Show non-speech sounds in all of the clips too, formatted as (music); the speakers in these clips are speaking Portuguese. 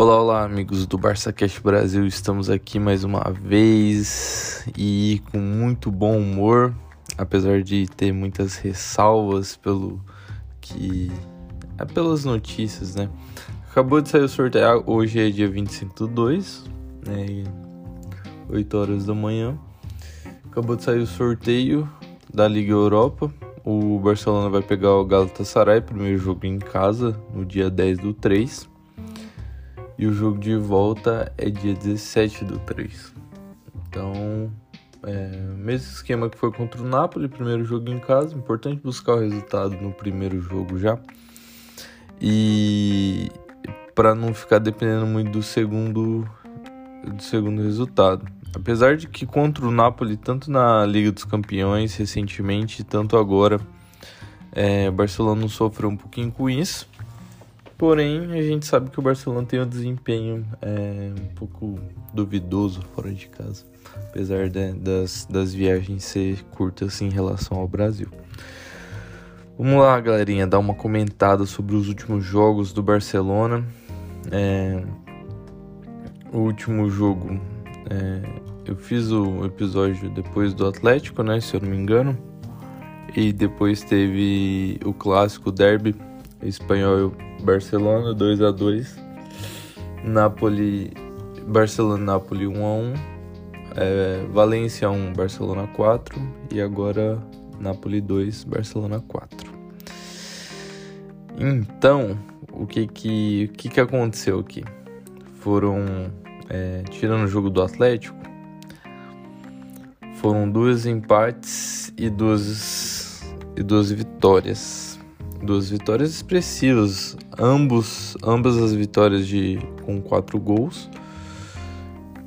Olá, olá, amigos do Barça Cash Brasil. Estamos aqui mais uma vez e com muito bom humor, apesar de ter muitas ressalvas pelo que é pelas notícias, né? Acabou de sair o sorteio, hoje é dia 25 do 2, né? 8 horas da manhã. Acabou de sair o sorteio da Liga Europa. O Barcelona vai pegar o Galatasaray, primeiro jogo em casa, no dia 10 do 3. E o jogo de volta é dia 17 do 3. Então, é, mesmo esquema que foi contra o Napoli, primeiro jogo em casa. Importante buscar o resultado no primeiro jogo já. E para não ficar dependendo muito do segundo, do segundo resultado. Apesar de que contra o Napoli, tanto na Liga dos Campeões recentemente, tanto agora, é, Barcelona sofreu um pouquinho com isso. Porém, a gente sabe que o Barcelona tem um desempenho é, um pouco duvidoso fora de casa, apesar de, das, das viagens ser curtas em relação ao Brasil. Vamos lá, galerinha, dar uma comentada sobre os últimos jogos do Barcelona. É, o último jogo, é, eu fiz o episódio depois do Atlético, né, se eu não me engano, e depois teve o clássico derby espanhol Barcelona 2 a 2 Napoli Barcelona Napoli 1 a 1 é, Valência 1 Barcelona 4 e agora Napoli 2 Barcelona 4 então o que que o que que aconteceu aqui? Foram é, tirando o jogo do Atlético foram dois empates e duas e duas vitórias duas vitórias expressivas, ambos, ambas as vitórias de com quatro gols.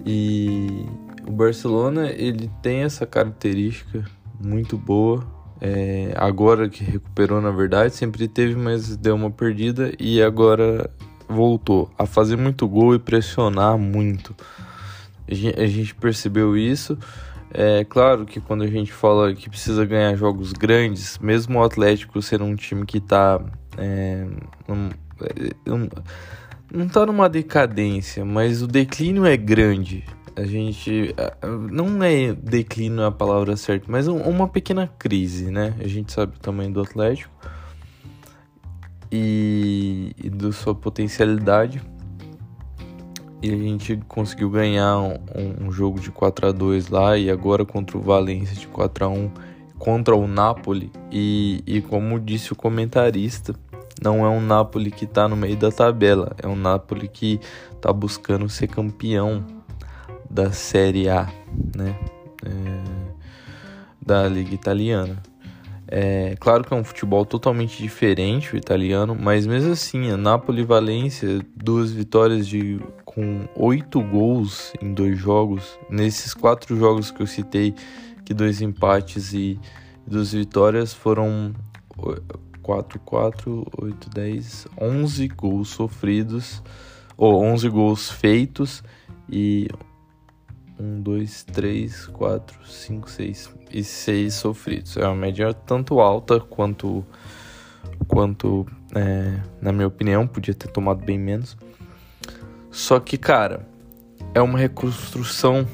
E o Barcelona ele tem essa característica muito boa. É, agora que recuperou, na verdade, sempre teve, mas deu uma perdida e agora voltou a fazer muito gol e pressionar muito. A gente, percebeu isso. É claro que quando a gente fala que precisa ganhar jogos grandes, mesmo o Atlético ser um time que está é, um, um, não está numa decadência, mas o declínio é grande. A gente não é declínio a palavra certa, mas uma pequena crise, né? A gente sabe o tamanho do Atlético e, e da sua potencialidade e a gente conseguiu ganhar um, um, jogo de 4 a 2 lá e agora contra o Valência de 4 a 1 contra o Napoli. E, e como disse o comentarista não é um Napoli que está no meio da tabela é um Napoli que está buscando ser campeão da Série A né? É, da Liga Italiana é claro que é um futebol totalmente diferente o italiano, mas mesmo assim, a Napoli e Valência, duas vitórias de com oito gols em dois jogos. Nesses quatro jogos que eu citei, que dois empates e duas vitórias foram 4, 4, 8, 10, 11 gols sofridos, ou 11 gols feitos e 1, 2, 3, 4, 5, 6 e 6 sofridos. É uma média tanto alta quanto, quanto é, na minha opinião, podia ter tomado bem menos. Só que, cara, é uma reconstrução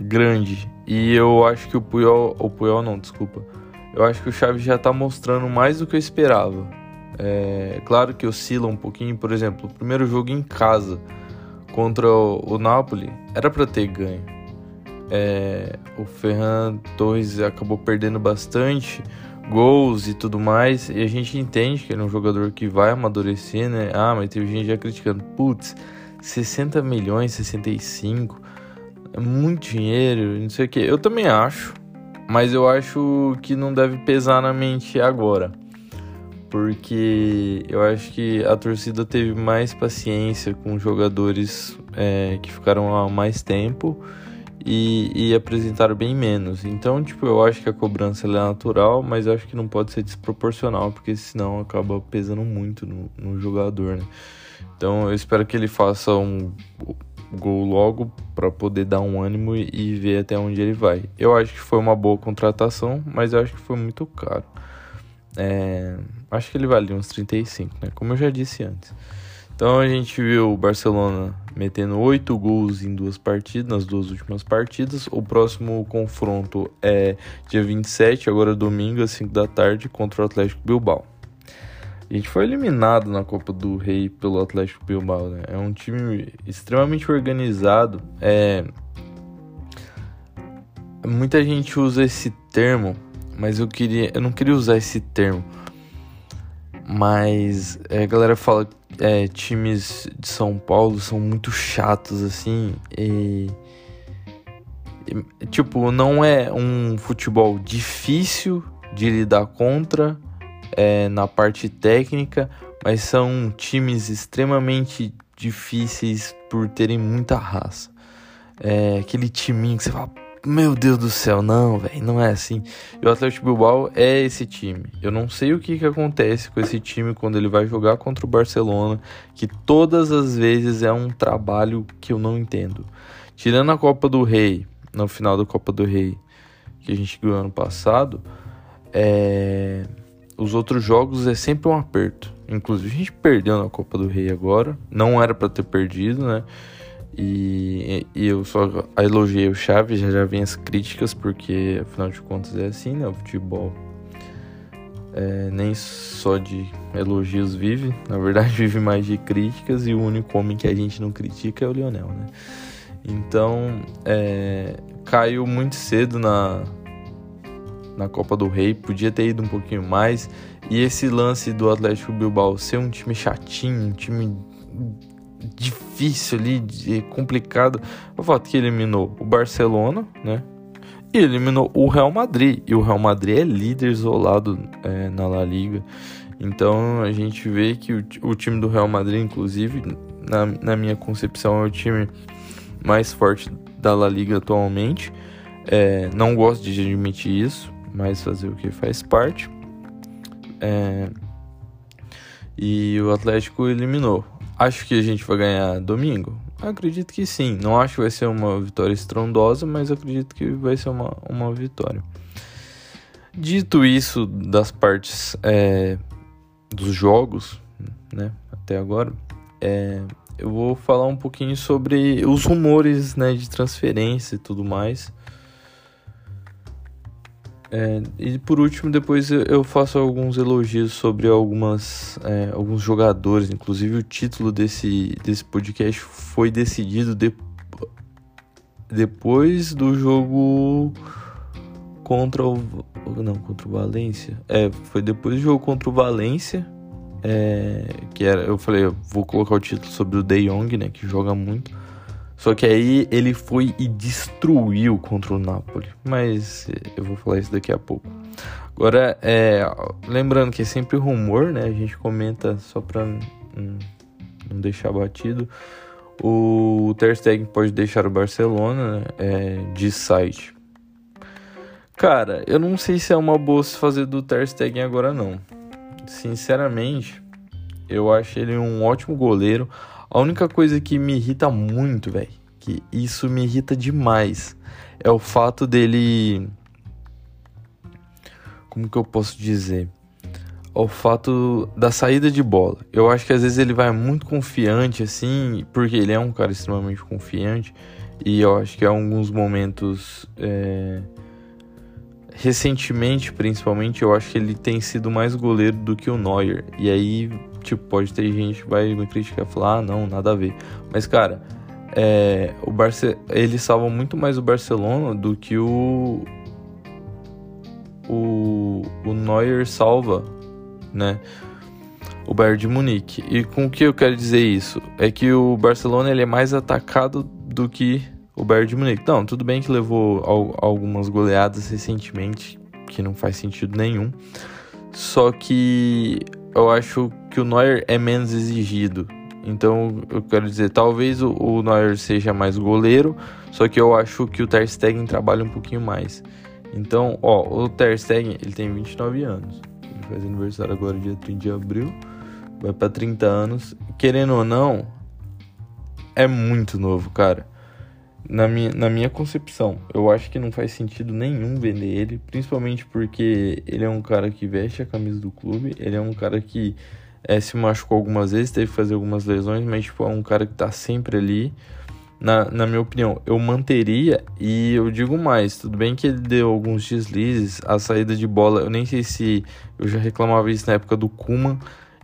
grande. E eu acho que o Puyol. O Puyol não, desculpa. Eu acho que o Chaves já tá mostrando mais do que eu esperava. É claro que oscila um pouquinho, por exemplo, o primeiro jogo em casa contra o, Napoli era para ter ganho. É, o Ferran Torres acabou perdendo bastante gols e tudo mais, e a gente entende que ele é um jogador que vai amadurecer, né? Ah, mas teve gente já criticando, putz, 60 milhões, 65, é muito dinheiro, não sei o que. Eu também acho, mas eu acho que não deve pesar na mente agora porque eu acho que a torcida teve mais paciência com jogadores é, que ficaram há mais tempo e, e, apresentaram bem menos. Então, tipo, eu acho que a cobrança é natural, mas acho que não pode ser desproporcional, porque senão acaba pesando muito no, no jogador, né? Então, eu espero que ele faça um gol logo para poder dar um ânimo e, e ver até onde ele vai. Eu acho que foi uma boa contratação, mas eu acho que foi muito caro. É, acho que ele valia uns 35, né? Como eu já disse antes. Então a gente viu o Barcelona metendo 8 gols em duas partidas, nas duas últimas partidas. O próximo confronto é dia 27, agora domingo, às 5 da tarde, contra o Atlético Bilbao. A gente foi eliminado na Copa do Rei pelo Atlético Bilbao, né? É um time extremamente organizado. É... Muita gente usa esse termo, mas eu queria, eu não queria usar esse termo. Mas é, a galera fala é, times de São Paulo são muito chatos, assim. E, e, tipo, não é um futebol difícil de lidar contra é, na parte técnica, mas são times extremamente difíceis por terem muita raça. É aquele timinho que você fala, meu Deus do céu, não, velho, não é assim. E o Atlético Bilbao é esse time. Eu não sei o que, que acontece com esse time quando ele vai jogar contra o Barcelona, que todas as vezes é um trabalho que eu não entendo. Tirando a Copa do Rei, no final da Copa do Rei, que a gente ganhou ano passado, é... os outros jogos é sempre um aperto. Inclusive, a gente perdeu na Copa do Rei agora, não era para ter perdido, né? E, e eu só elogiei o Chaves, já já vem as críticas, porque afinal de contas é assim, né? O futebol é, nem só de elogios vive, na verdade (laughs) vive mais de críticas e o único homem que a gente não critica é o Lionel, né? Então, é, caiu muito cedo na, na Copa do Rei, podia ter ido um pouquinho mais. E esse lance do Atlético Bilbao ser um time chatinho, um time difícil ali, de, complicado. O fato que eliminou o Barcelona, né? E eliminou o Real Madrid. E o Real Madrid é líder isolado é, na La Liga. Então a gente vê que o, o time do Real Madrid, inclusive, na, na, minha concepção, é o time mais forte da La Liga atualmente. É, não gosto de admitir isso, mas fazer o que faz parte. É, e o Atlético eliminou. Acho que a gente vai ganhar domingo? Acredito que sim. Não acho que vai ser uma vitória estrondosa, mas acredito que vai ser uma, uma vitória. Dito isso das partes é, dos jogos, né, até agora, é, eu vou falar um pouquinho sobre os rumores né, de transferência e tudo mais. É, e por último, depois eu faço alguns elogios sobre algumas, é, alguns jogadores. Inclusive, o título desse, desse podcast foi decidido de, depois do jogo contra o. Não, contra o Valência. É, foi depois do jogo contra o Valência. É, que era, eu falei, eu vou colocar o título sobre o De Jong, né? Que joga muito. Só que aí ele foi e destruiu contra o Napoli. Mas eu vou falar isso daqui a pouco. Agora, é, lembrando que é sempre rumor, né? A gente comenta só hum, não deixar batido. O Ter Stegen pode deixar o Barcelona, né? é, de site. Cara, eu não sei se é uma boa se fazer do Ter Stegen agora não. Sinceramente, eu acho ele um ótimo goleiro. A única coisa que me irrita muito, velho, que isso me irrita demais, é o fato dele. Como que eu posso dizer? O fato da saída de bola. Eu acho que às vezes ele vai muito confiante, assim, porque ele é um cara extremamente confiante. E eu acho que em alguns momentos. É... Recentemente, principalmente, eu acho que ele tem sido mais goleiro do que o Neuer. E aí Tipo, pode ter gente que vai me criticar e falar, ah, não, nada a ver. Mas, cara, é, o Barce ele salva muito mais o Barcelona do que o. O, o Neuer salva, né? O Bayern de Munique. E com o que eu quero dizer isso? É que o Barcelona ele é mais atacado do que o Bayern de Munique. Não, tudo bem que levou algumas goleadas recentemente, que não faz sentido nenhum. Só que eu acho que o Neuer é menos exigido. Então, eu quero dizer, talvez o, Neuer seja mais goleiro, só que eu acho que o Ter Stegen trabalha um pouquinho mais. Então, ó, o Ter Stegen, ele tem 29 anos. Ele faz aniversário agora dia 30 de abril. Vai para 30 anos. Querendo ou não, é muito novo, cara na minha, na minha concepção, eu acho que não faz sentido nenhum vender ele, principalmente porque ele é um cara que veste a camisa do clube, ele é um cara que é, se machucou algumas vezes, teve que fazer algumas lesões, mas tipo, é um cara que tá sempre ali. Na, na minha opinião, eu manteria e eu digo mais, tudo bem que ele deu alguns deslizes, a saída de bola, eu nem sei se eu já reclamava isso na época do Kuman,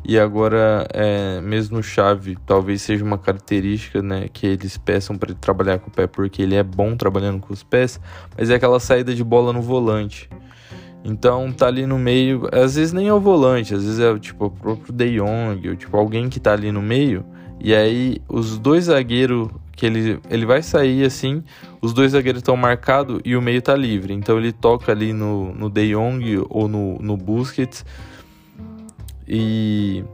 e agora é, mesmo no chave talvez seja uma característica né, que eles peçam para ele trabalhar com o pé porque ele é bom trabalhando com os pés, mas é aquela saída de bola no volante. Então tá ali no meio, às vezes nem é o volante, às vezes é tipo o próprio De Jong, ou tipo alguém que tá ali no meio, e aí os dois zagueiros que ele, ele vai sair assim, os dois zagueiros estão marcados e o meio tá livre. Então ele toca ali no, no De Jong ou no, no Busquets e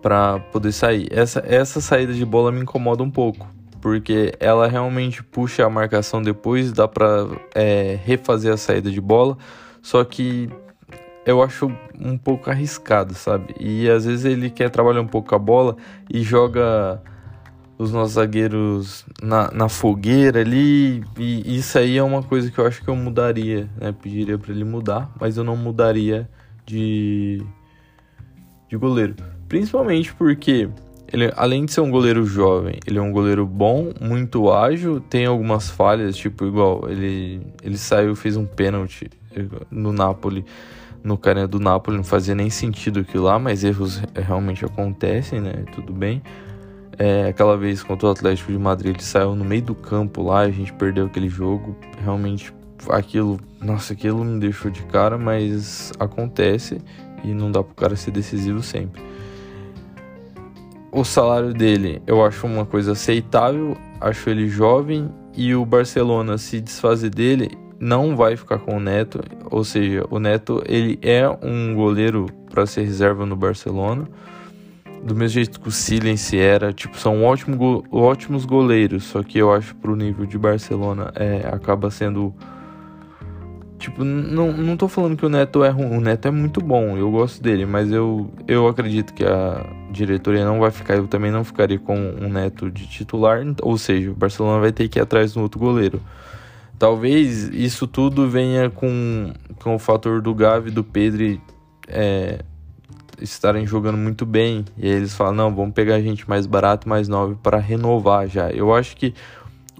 para poder sair. Essa, essa saída de bola me incomoda um pouco, porque ela realmente puxa a marcação depois, dá para é, refazer a saída de bola, só que eu acho um pouco arriscado, sabe? E às vezes ele quer trabalhar um pouco a bola e joga os nossos zagueiros na, na fogueira ali. E isso aí é uma coisa que eu acho que eu mudaria, né? Pediria para ele mudar, mas eu não mudaria de, de goleiro. Principalmente porque ele, além de ser um goleiro jovem, ele é um goleiro bom, muito ágil, tem algumas falhas, tipo, igual, ele, ele saiu, fez um pênalti no Napoli, no cara do Napoli, não fazia nem sentido aquilo lá, mas erros realmente acontecem, né? Tudo bem. É, aquela vez contra o Atlético de Madrid, ele saiu no meio do campo lá, a gente perdeu aquele jogo. Realmente aquilo, nossa, aquilo me deixou de cara, mas acontece e não dá pro cara ser decisivo sempre. O salário dele eu acho uma coisa aceitável, acho ele jovem e o Barcelona se desfazer dele não vai ficar com o Neto, ou seja, o Neto ele é um goleiro para ser reserva no Barcelona. Do mesmo jeito que o Silence era, tipo, são ótimo, ótimos goleiros, só que eu acho pro nível de Barcelona é, acaba sendo Tipo, não, não tô falando que o Neto é ruim. O Neto é muito bom, eu gosto dele, mas eu, eu acredito que a diretoria não vai ficar. Eu também não ficaria com um Neto de titular. Ou seja, o Barcelona vai ter que ir atrás do outro goleiro. Talvez isso tudo venha com, com o fator do Gavi do Pedro é, estarem jogando muito bem. E aí eles falam: não, vamos pegar gente mais barato, mais nova para renovar já. Eu acho que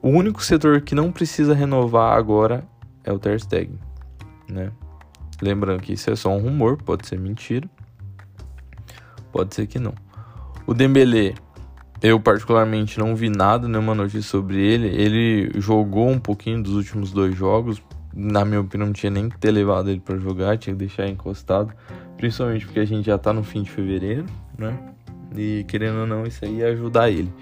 o único setor que não precisa renovar agora é o Ter Stegen né? Lembrando que isso é só um rumor, pode ser mentira, pode ser que não. O Dembélé, eu particularmente não vi nada, nenhuma notícia sobre ele. Ele jogou um pouquinho dos últimos dois jogos. Na minha opinião, não tinha nem que ter levado ele para jogar, tinha que deixar encostado. Principalmente porque a gente já tá no fim de fevereiro, né? E querendo ou não, isso aí ia ajudar ele.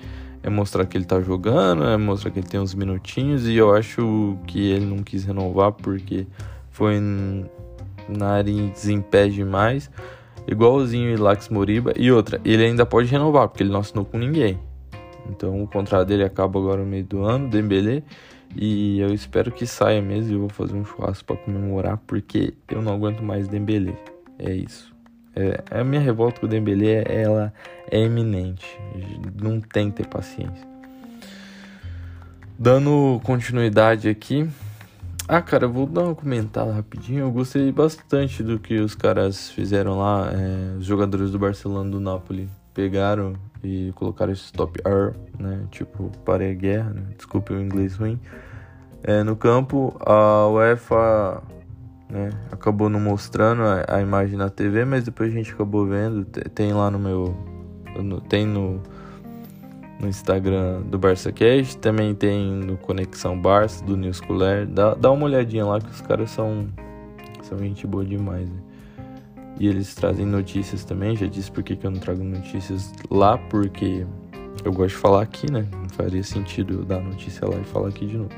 É mostrar que ele tá jogando, é mostrar que ele tem uns minutinhos. E eu acho que ele não quis renovar porque foi nariz em pé demais, igualzinho o Ilax Moriba. E outra, ele ainda pode renovar, porque ele não assinou com ninguém. Então o contrato dele acaba agora no meio do ano, Dembele. E eu espero que saia mesmo e eu vou fazer um churrasco para comemorar, porque eu não aguento mais Dembele. É isso. É, a minha revolta com o Dembele, ela é eminente. Não tem que ter paciência. Dando continuidade aqui, ah, cara, vou dar uma comentada rapidinho. Eu gostei bastante do que os caras fizeram lá. É, os jogadores do Barcelona do Napoli pegaram e colocaram esse stop R, né? Tipo, parei a guerra, né? Desculpe o inglês ruim. É, no campo, a UEFA né, acabou não mostrando a, a, imagem na TV, mas depois a gente acabou vendo. Tem lá no meu. No, tem no no Instagram do BarçaCast, também tem no Conexão Barça, do News Cooler. Dá, dá uma olhadinha lá que os caras são, são gente boa demais. Né? E eles trazem notícias também, já disse por que eu não trago notícias lá, porque eu gosto de falar aqui, né? Não faria sentido eu dar notícia lá e falar aqui de novo.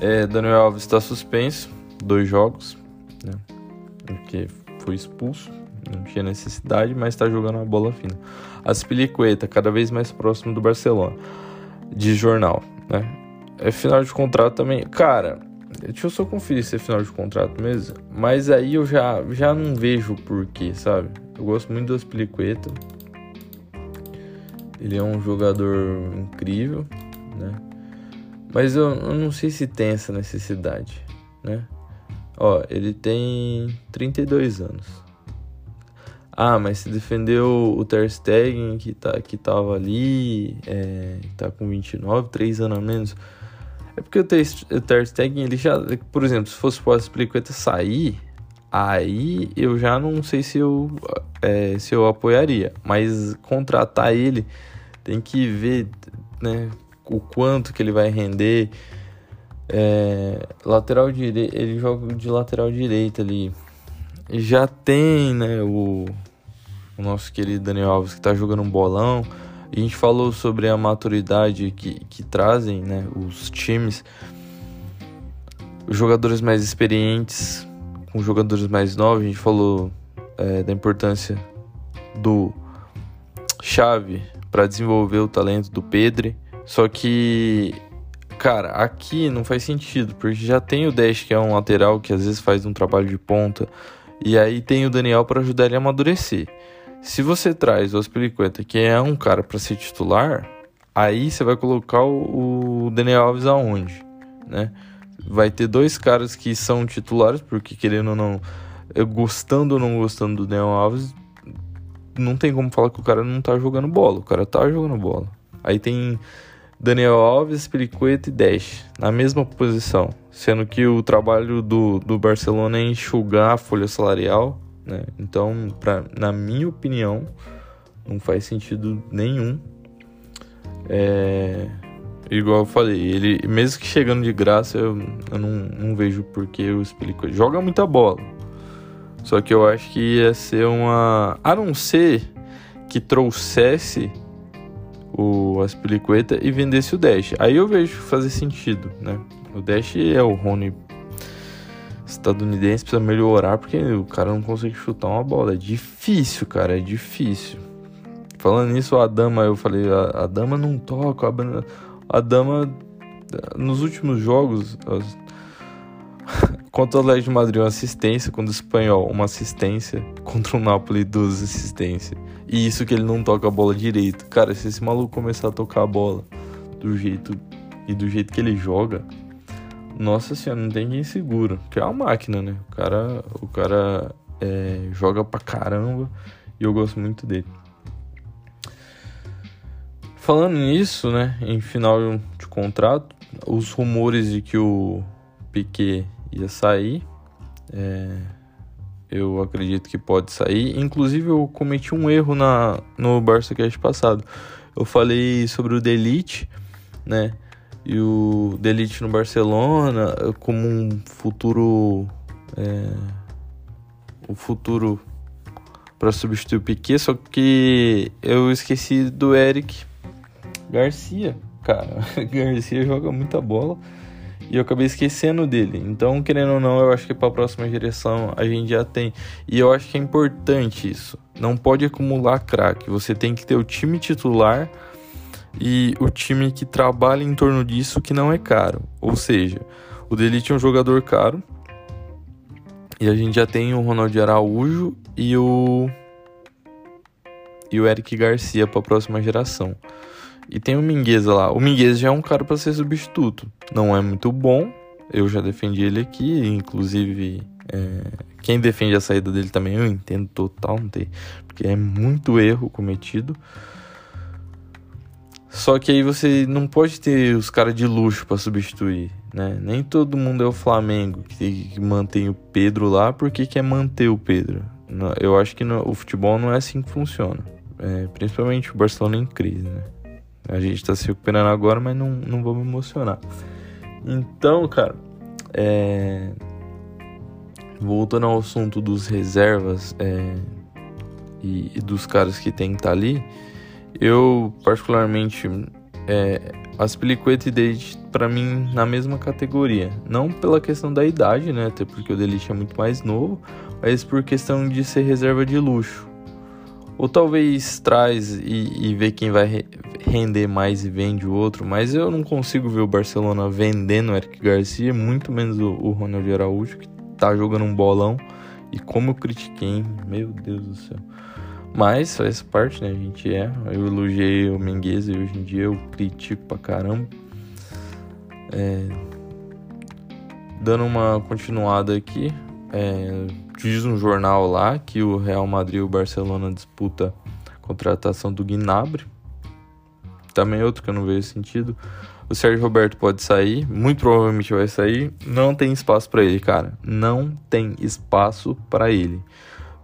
É, Daniel Alves está suspenso, dois jogos, né? Porque foi expulso não tinha necessidade, mas está jogando a bola fina. Aspilicueta, cada vez mais próximo do Barcelona. De jornal, né? É final de contrato também. Cara, deixa eu só conferir se é final de contrato mesmo. Mas aí eu já, já não vejo o porquê, sabe? Eu gosto muito do Aspilicueta. Ele é um jogador incrível, né? Mas eu, eu não sei se tem essa necessidade, né? Ó, ele tem 32 anos. Ah, mas se defendeu o Ter Stegen, que, tá, que tava ali, é, tá com 29, 3 anos a menos. É porque o Ter, Ter Stegen, ele já... Por exemplo, se fosse o Aspilicueta sair, aí eu já não sei se eu, é, se eu apoiaria. Mas contratar ele, tem que ver né, o quanto que ele vai render. É, lateral direito, ele joga de lateral direito ali já tem, né, o, o nosso querido Daniel Alves que está jogando um bolão. A gente falou sobre a maturidade que, que trazem, né, os times. Os jogadores mais experientes com jogadores mais novos. A gente falou é, da importância do chave para desenvolver o talento do Pedro. Só que, cara, aqui não faz sentido, porque já tem o Dash, que é um lateral que às vezes faz um trabalho de ponta. E aí tem o Daniel para ajudar ele a amadurecer. Se você traz o Aspilicueta, que é um cara para ser titular, aí você vai colocar o, o Daniel Alves aonde, né? Vai ter dois caras que são titulares, porque querendo ou não, gostando ou não gostando do Daniel Alves, não tem como falar que o cara não tá jogando bola. O cara tá jogando bola. Aí tem Daniel Alves, Periqueta e Dash na mesma posição, sendo que o trabalho do, do Barcelona é enxugar a folha salarial, né? Então, pra, na minha opinião, não faz sentido nenhum. É, igual eu falei, ele mesmo que chegando de graça, eu, eu não, não vejo porque o Spilicueta joga muita bola. Só que eu acho que ia ser uma. A não ser que trouxesse o Aspilicueta e vendesse o Dash. Aí eu vejo fazer sentido, né? O Dash é o Rony estadunidense, precisa melhorar porque o cara não consegue chutar uma bola. É difícil, cara, é difícil. Falando nisso, a dama, eu falei, a, a dama não toca, a, a dama nos últimos jogos, as, (laughs) contra o Atlético de Madrid uma assistência, contra o Espanhol uma assistência, contra o Napoli duas assistências. E isso que ele não toca a bola direito. Cara, se esse maluco começar a tocar a bola do jeito e do jeito que ele joga, nossa senhora, não tem quem segura. Que é uma máquina, né? O cara, o cara é, joga pra caramba e eu gosto muito dele. Falando nisso, né, em final de contrato, os rumores de que o Piquet ia sair, é, eu acredito que pode sair. Inclusive, eu cometi um erro na, no Barça Cast passado. Eu falei sobre o Delite, né? E o Delite no Barcelona como um futuro. É, o futuro para substituir o Piquet, só que eu esqueci do Eric Garcia. Cara, (laughs) Garcia joga muita bola e eu acabei esquecendo dele. Então, querendo ou não, eu acho que para a próxima geração a gente já tem. E eu acho que é importante isso. Não pode acumular craque. Você tem que ter o time titular e o time que trabalha em torno disso que não é caro. Ou seja, o Delite é um jogador caro. E a gente já tem o Ronaldo Araújo e o e o Eric Garcia para a próxima geração. E tem o Mingueza lá. O Mingueza já é um cara para ser substituto. Não é muito bom. Eu já defendi ele aqui. Inclusive, é... quem defende a saída dele também eu entendo total. Não tem... Porque é muito erro cometido. Só que aí você não pode ter os caras de luxo para substituir, né? Nem todo mundo é o Flamengo que, que mantém o Pedro lá porque quer manter o Pedro. Eu acho que no, o futebol não é assim que funciona. É, principalmente o Barcelona em crise, né? A gente está se recuperando agora, mas não, não vou me emocionar. Então, cara, é... voltando ao assunto dos reservas é... e, e, dos caras que tem que estar tá ali, eu particularmente é, Aspilicueta e Delite para mim na mesma categoria, não pela questão da idade, né, até porque o Delite é muito mais novo, mas por questão de ser reserva de luxo. Ou talvez traz e, e vê quem vai render mais e vende o outro, mas eu não consigo ver o Barcelona vendendo o Eric Garcia, muito menos o, o Ronald Araújo, que tá jogando um bolão. E como eu critiquei, meu Deus do céu. Mas faz parte, né? A gente é. Eu elogiei o Menguez e hoje em dia eu critico pra caramba. É... Dando uma continuada aqui. É, diz um jornal lá que o Real Madrid e o Barcelona disputa a contratação do Gnabry. Também outro que eu não vejo sentido. O Sérgio Roberto pode sair, muito provavelmente vai sair. Não tem espaço para ele, cara. Não tem espaço para ele.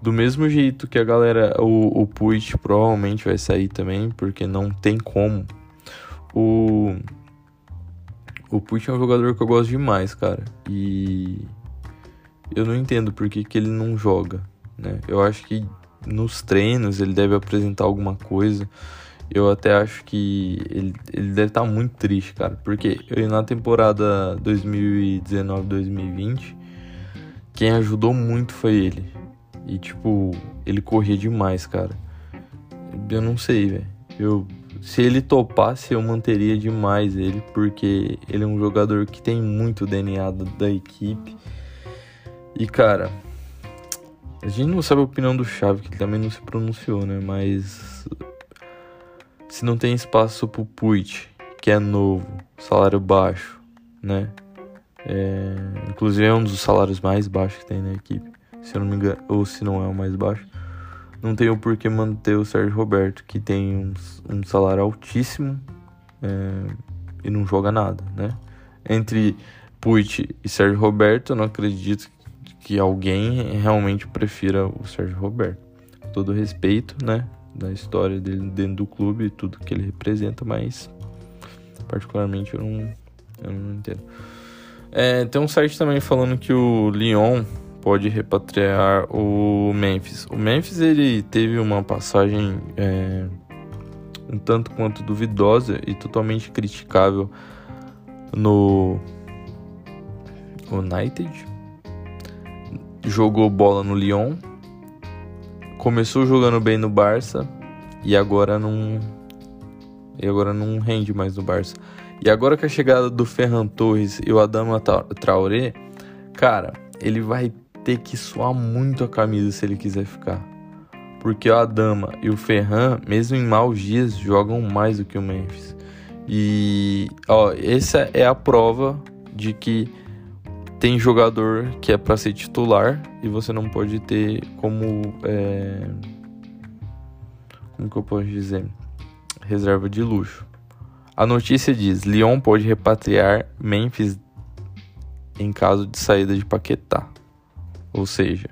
Do mesmo jeito que a galera, o, o Puig provavelmente vai sair também, porque não tem como. O, o Puig é um jogador que eu gosto demais, cara. E eu não entendo por que, que ele não joga, né? Eu acho que nos treinos ele deve apresentar alguma coisa. Eu até acho que ele, ele deve estar tá muito triste, cara. Porque na temporada 2019-2020, quem ajudou muito foi ele. E, tipo, ele corria demais, cara. Eu não sei, velho. Eu, se ele topasse, eu manteria demais ele, porque ele é um jogador que tem muito DNA da equipe. E, cara, a gente não sabe a opinião do Chave, que ele também não se pronunciou, né? Mas se não tem espaço pro Puig, que é novo, salário baixo, né? É, inclusive é um dos salários mais baixos que tem na equipe se eu não me engano, ou se não é o mais baixo, não tem o porquê manter o Sérgio Roberto, que tem um, um salário altíssimo é, e não joga nada, né? Entre Puig e Sérgio Roberto, eu não acredito que alguém realmente prefira o Sérgio Roberto. Com todo respeito, né? Da história dele dentro do clube e tudo que ele representa, mas particularmente eu não, eu não entendo. É, tem um site também falando que o Lyon pode repatriar o Memphis. O Memphis ele teve uma passagem é, um tanto quanto duvidosa e totalmente criticável no United. Jogou bola no Lyon, começou jogando bem no Barça e agora não e agora não rende mais no Barça. E agora com a chegada do Ferran Torres e o Adama Traoré, cara, ele vai ter que suar muito a camisa se ele quiser ficar. Porque a Dama e o Ferran, mesmo em maus dias, jogam mais do que o Memphis. E ó, essa é a prova de que tem jogador que é para ser titular e você não pode ter como é... como que eu posso dizer reserva de luxo. A notícia diz: Lyon pode repatriar Memphis em caso de saída de Paquetá. Ou seja,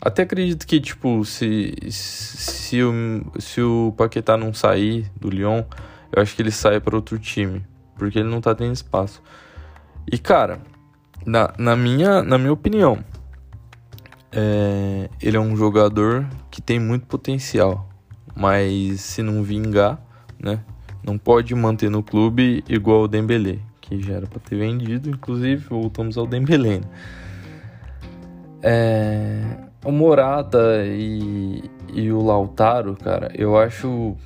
até acredito que, tipo, se, se, o, se o Paquetá não sair do Lyon, eu acho que ele sai para outro time. Porque ele não tá tendo espaço. E, cara, na, na, minha, na minha opinião, é, ele é um jogador que tem muito potencial. Mas se não vingar, né? Não pode manter no clube igual o Dembélé, que já era para ter vendido. Inclusive, voltamos ao Dembélé. Né? É, o Morata e, e o Lautaro, cara, eu acho.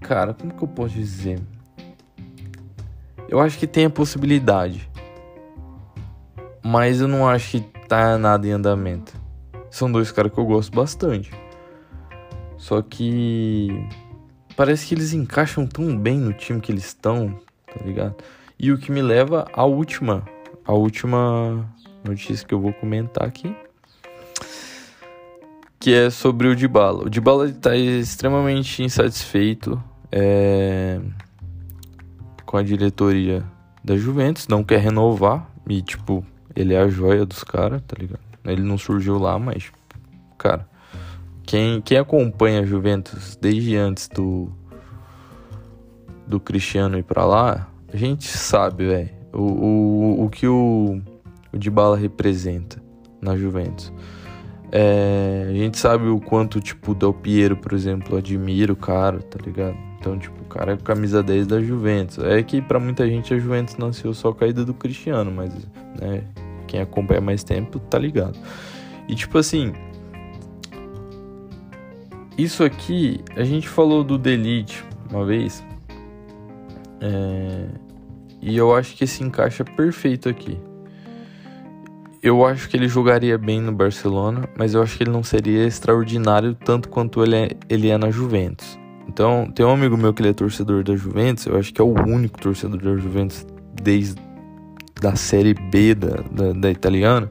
Cara, como que eu posso dizer? Eu acho que tem a possibilidade. Mas eu não acho que tá nada em andamento. São dois caras que eu gosto bastante. Só que. Parece que eles encaixam tão bem no time que eles estão, tá ligado? E o que me leva à última. A última notícia que eu vou comentar aqui. Que é sobre o Dybala. O Dybala está extremamente insatisfeito é, com a diretoria da Juventus, não quer renovar. E, tipo, ele é a joia dos caras, tá ligado? Ele não surgiu lá, mas, cara, quem, quem acompanha a Juventus desde antes do, do Cristiano ir pra lá, a gente sabe, velho, o, o, o que o o Dybala representa na Juventus. É, a gente sabe o quanto, tipo, o Del Piero, por exemplo, admira o cara, tá ligado? Então, tipo, o cara é camisa 10 da Juventus. É que para muita gente a Juventus nasceu só caída do Cristiano, mas, né, quem acompanha mais tempo tá ligado. E, tipo assim, isso aqui, a gente falou do Delete uma vez, é, e eu acho que se encaixa perfeito aqui eu acho que ele jogaria bem no Barcelona, mas eu acho que ele não seria extraordinário tanto quanto ele é, ele é na Juventus. Então, tem um amigo meu que ele é torcedor da Juventus, eu acho que é o único torcedor da Juventus desde da Série B da, da, da italiana.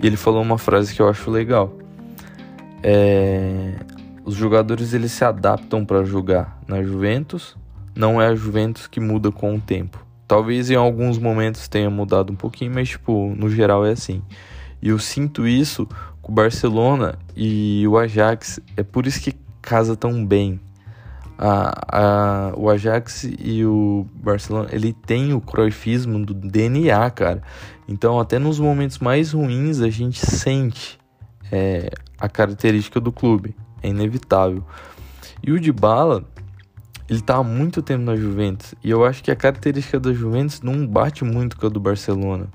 E ele falou uma frase que eu acho legal. É, os jogadores eles se adaptam para jogar na Juventus, não é a Juventus que muda com o tempo. Talvez em alguns momentos tenha mudado um pouquinho, mas tipo, no geral é assim. E eu sinto isso com o Barcelona e o Ajax, é por isso que casa tão bem. A, a, o Ajax e o Barcelona, ele tem o croifismo do DNA, cara. Então, até nos momentos mais ruins, a gente sente é, a característica do clube. É inevitável. E o Dybala, ele tá há muito tempo na Juventus. E eu acho que a característica da Juventus não bate muito com a do Barcelona.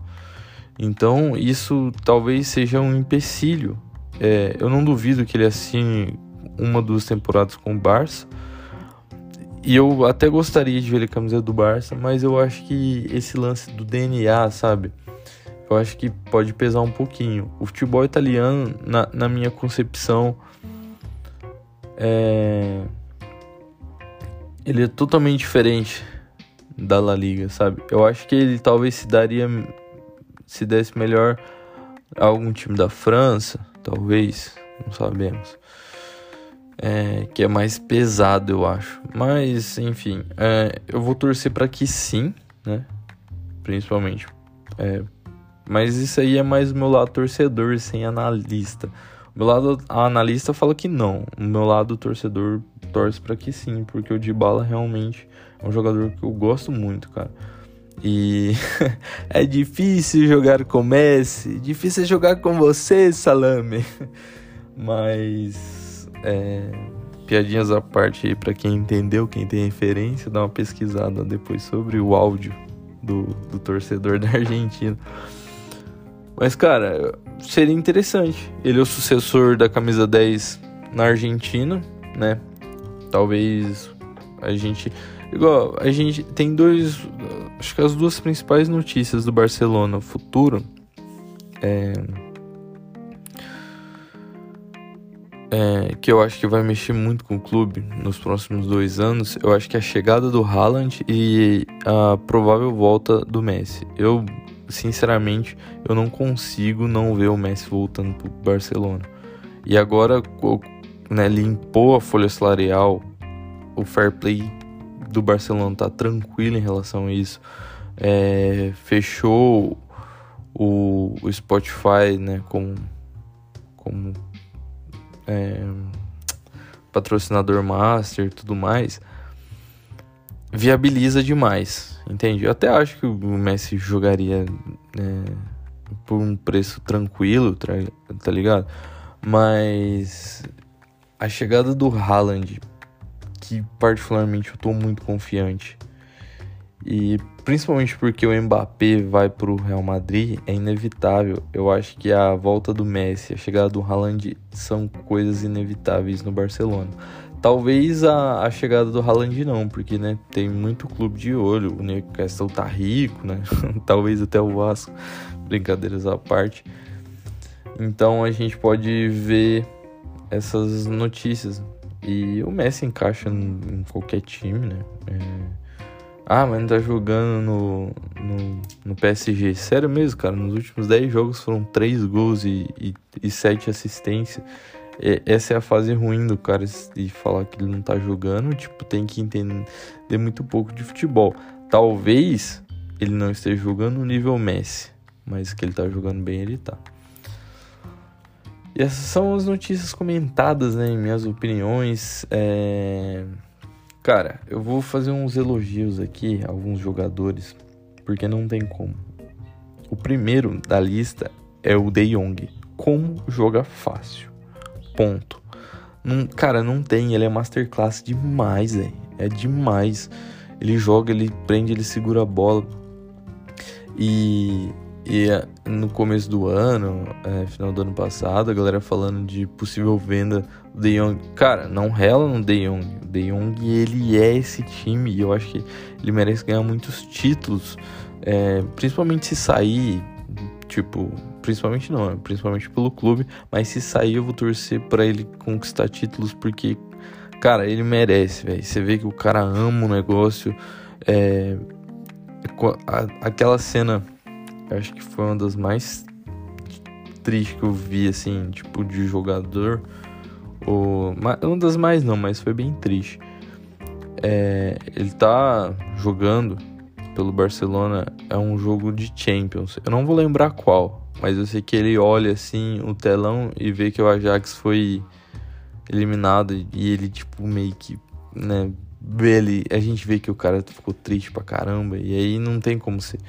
Então, isso talvez seja um empecilho. É, eu não duvido que ele assine uma duas temporadas com o Barça e eu até gostaria de ver ele camiseta do Barça, mas eu acho que esse lance do DNA, sabe? Eu acho que pode pesar um pouquinho. O futebol italiano, na, na minha concepção, é... ele é totalmente diferente da La Liga, sabe? Eu acho que ele talvez se daria se desse melhor a algum time da França, talvez, não sabemos é, que é mais pesado, eu acho. Mas, enfim, é, eu vou torcer para que sim, né? Principalmente. É, mas isso aí é mais o meu lado torcedor, sem analista. O meu lado analista fala que não. O meu lado torcedor torce para que sim, porque o Dybala realmente é um jogador que eu gosto muito, cara. E (laughs) é difícil jogar com Messi, difícil jogar com você, Salame. (laughs) Mas é, piadinhas à parte aí para quem entendeu, quem tem referência, dá uma pesquisada depois sobre o áudio do, do torcedor (laughs) da Argentina. Mas, cara, seria interessante. Ele é o sucessor da camisa 10 na Argentina, né? Talvez a gente. Igual, a gente tem dois. Acho que as duas principais notícias do Barcelona futuro. É é, que eu acho que vai mexer muito com o clube nos próximos dois anos, eu acho que a chegada do Haaland e a provável volta do Messi. Eu, sinceramente, eu não consigo não ver o Messi voltando pro Barcelona. E agora, né, limpou a folha salarial, o fair play do Barcelona tá tranquilo em relação a isso. É, fechou o, o Spotify, né, como, como é, patrocinador master e tudo mais, viabiliza demais, entende? Eu até acho que o Messi jogaria é, por um preço tranquilo, tá ligado? Mas a chegada do Haaland, que particularmente eu tô muito confiante, e principalmente porque o Mbappé vai para o Real Madrid, é inevitável. Eu acho que a volta do Messi, a chegada do Haaland são coisas inevitáveis no Barcelona. Talvez a, a chegada do Haaland não, porque né, tem muito clube de olho. O Newcastle tá rico, né? (laughs) Talvez até o Vasco. Brincadeiras à parte. Então a gente pode ver essas notícias. E o Messi encaixa em, qualquer time, né? É ah, mas não tá jogando no, no, no, PSG. Sério mesmo, cara. Nos últimos 10 jogos foram 3 gols e, e, e 7 assistências. E, essa é a fase ruim do cara de falar que ele não tá jogando. Tipo, tem que entender muito pouco de futebol. Talvez ele não esteja jogando no nível Messi. Mas que ele tá jogando bem, ele tá. E essas são as notícias comentadas, né? Minhas opiniões. É... Cara, eu vou fazer uns elogios aqui a alguns jogadores, porque não tem como. O primeiro da lista é o De Jong. Como joga fácil. Ponto. Não, cara, não tem. Ele é masterclass demais, velho. É demais. Ele joga, ele prende, ele segura a bola. E e é, no começo do ano, é, final do ano passado, a galera falando de possível venda do De Jong. Cara, não rela no De Jong. O De Jong, ele é esse time e eu acho que ele merece ganhar muitos títulos. É, principalmente se sair, tipo, principalmente não, principalmente pelo clube, mas se sair eu vou torcer para ele conquistar títulos porque, cara, ele merece, velho. Você vê que o cara ama o negócio. É, aquela cena eu acho que foi uma das mais triste que eu vi, assim, tipo, de jogador. O, uma das mais não, mas foi bem triste. É, ele tá jogando pelo Barcelona, é um jogo de Champions. Eu não vou lembrar qual, mas eu sei que ele olha assim o telão e vê que o Ajax foi eliminado e ele, tipo, meio que, né, ele, a gente vê que o cara ficou triste pra caramba e aí não tem como ser.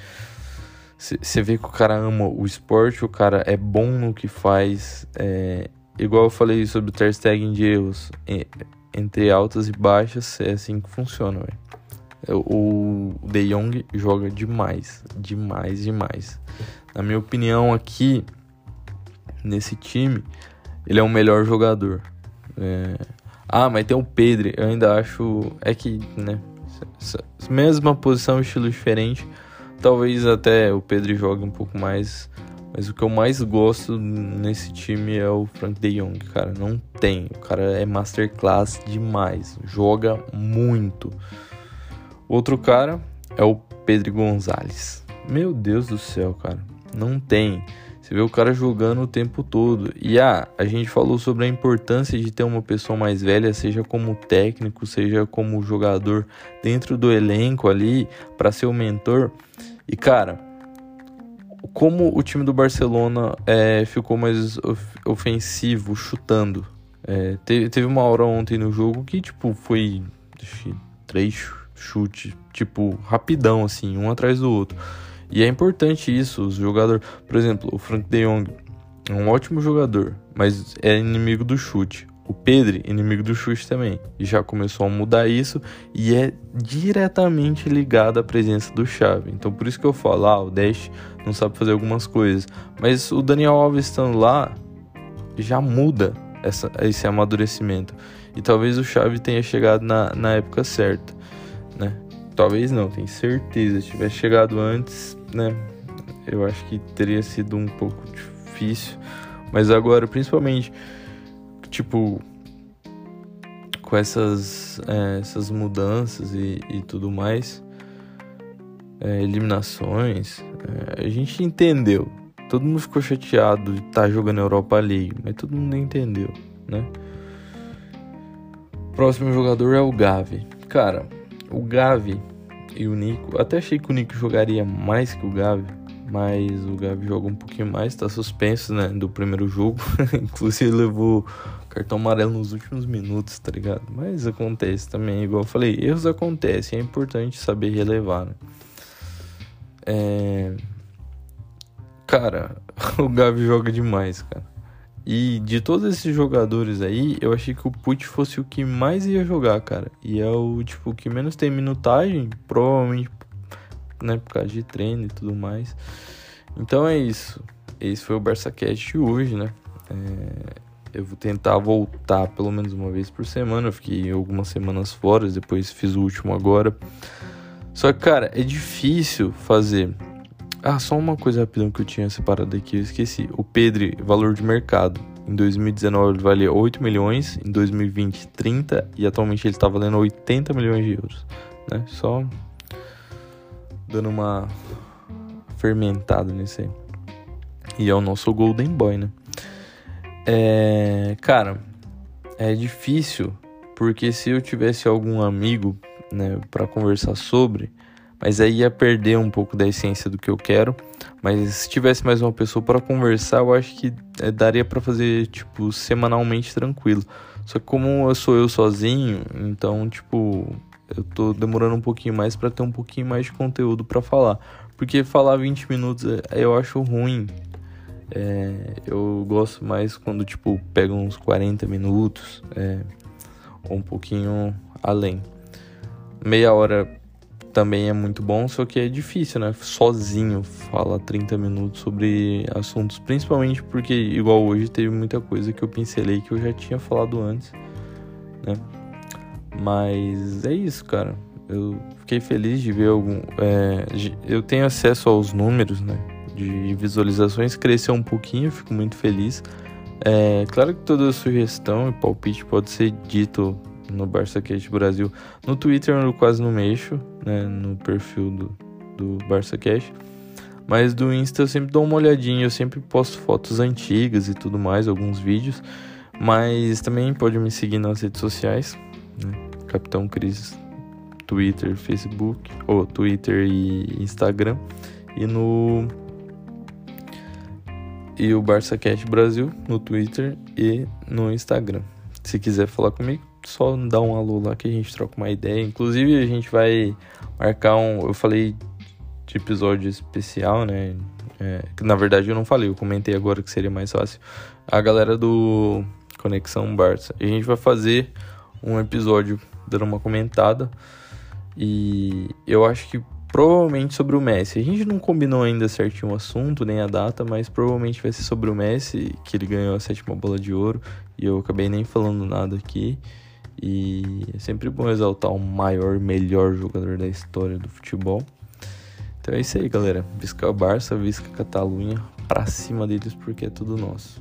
Você vê que o cara ama o esporte, o cara é bom no que faz. É, igual eu falei sobre o Ter Stegen de erros, entre altas e baixas, é assim que funciona, velho. O De Jong joga demais, demais, demais. Na minha opinião, aqui nesse time, ele é o melhor jogador. É... Ah, mas tem o Pedro, eu ainda acho. É que, né? Mesma posição, estilo diferente. Talvez até o Pedro jogue um pouco mais. Mas o que eu mais gosto nesse time é o Frank De Jong, cara. Não tem. O cara é masterclass demais. Joga muito. Outro cara é o Pedro Gonzalez. Meu Deus do céu, cara. Não tem. Você vê o cara jogando o tempo todo. E ah, a gente falou sobre a importância de ter uma pessoa mais velha, seja como técnico, seja como jogador dentro do elenco ali, para ser o mentor. E cara, como o time do Barcelona é, ficou mais ofensivo, chutando. É, teve, teve uma hora ontem no jogo que, tipo, foi três chutes, tipo, rapidão, assim, um atrás do outro. E é importante isso, os jogadores. Por exemplo, o Frank de Jong é um ótimo jogador, mas é inimigo do chute. O Pedro, inimigo do chute também, já começou a mudar isso e é diretamente ligado à presença do Chave. Então por isso que eu falo, ah, o Dash não sabe fazer algumas coisas, mas o Daniel Alves estando lá já muda essa, esse amadurecimento. E talvez o Chave tenha chegado na, na época certa, né? Talvez não, tenho certeza. Se tivesse chegado antes, né? Eu acho que teria sido um pouco difícil. Mas agora, principalmente tipo, com essas, é, essas mudanças e, e tudo mais, é, eliminações, é, a gente entendeu. Todo mundo ficou chateado de estar tá jogando Europa League, mas todo mundo entendeu, né? Próximo jogador é o Gavi. Cara, o Gavi e o Nico, até achei que o Nico jogaria mais que o Gavi, mas o Gavi joga um pouquinho mais, tá suspenso, né, do primeiro jogo. (laughs) Inclusive levou cartão amarelo nos últimos minutos, tá ligado? Mas acontece também, igual eu falei, erros acontecem, é importante saber relevar, né? É... Cara, (laughs) o Gavi joga demais, cara. E de todos esses jogadores aí, eu achei que o Put fosse o que mais ia jogar, cara. E é o tipo que menos tem minutagem, provavelmente né, por causa de treino e tudo mais. Então é isso. Esse foi o Barça Cast hoje, né? É, eu vou tentar voltar pelo menos uma vez por semana. Eu fiquei algumas semanas fora, depois fiz o último agora. Só que, cara, é difícil fazer. Ah, só uma coisa rapidão que eu tinha separado aqui, eu esqueci. O Pedro, valor de mercado. Em 2019 ele valia 8 milhões, em 2020 30 e atualmente ele está valendo 80 milhões de euros. Né? Só dando uma fermentada nisso aí. E é o nosso Golden Boy, né? É, cara, é difícil porque se eu tivesse algum amigo, né, para conversar sobre, mas aí ia perder um pouco da essência do que eu quero. Mas se tivesse mais uma pessoa para conversar, eu acho que é, daria para fazer tipo semanalmente tranquilo. Só que como eu sou eu sozinho, então tipo eu tô demorando um pouquinho mais para ter um pouquinho mais de conteúdo para falar. Porque falar 20 minutos é, eu acho ruim. É, eu gosto mais quando, tipo, pega uns 40 minutos é, ou um pouquinho além. Meia hora também é muito bom, só que é difícil, né? Sozinho falar 30 minutos sobre assuntos, principalmente porque, igual hoje, teve muita coisa que eu pincelei que eu já tinha falado antes, né? Mas é isso, cara. Eu fiquei feliz de ver algum. É, eu tenho acesso aos números, né? De visualizações, cresceu um pouquinho, fico muito feliz. É, claro que toda sugestão e palpite pode ser dito no BarçaCast Brasil. No Twitter eu quase não mexo, né? No perfil do, do BarçaCast. Mas do Insta eu sempre dou uma olhadinha, eu sempre posto fotos antigas e tudo mais, alguns vídeos. Mas também pode me seguir nas redes sociais, né? Capitão Cris, Twitter, Facebook, ou Twitter e Instagram. E no e o Barça Cash Brasil no Twitter e no Instagram. Se quiser falar comigo, só dá um alô lá que a gente troca uma ideia. Inclusive a gente vai marcar um, eu falei de episódio especial, né? É, na verdade eu não falei, eu comentei agora que seria mais fácil. A galera do Conexão Barça. A gente vai fazer um episódio dando uma comentada e eu acho que provavelmente sobre o Messi. A gente não combinou ainda certinho o assunto, nem a data, mas provavelmente vai ser sobre o Messi, que ele ganhou a sétima bola de ouro, e eu acabei nem falando nada aqui. E é sempre bom exaltar o maior, melhor jogador da história do futebol. Então é isso aí, galera. Visca Barça, Visca Catalunha, pra cima deles porque é tudo nosso.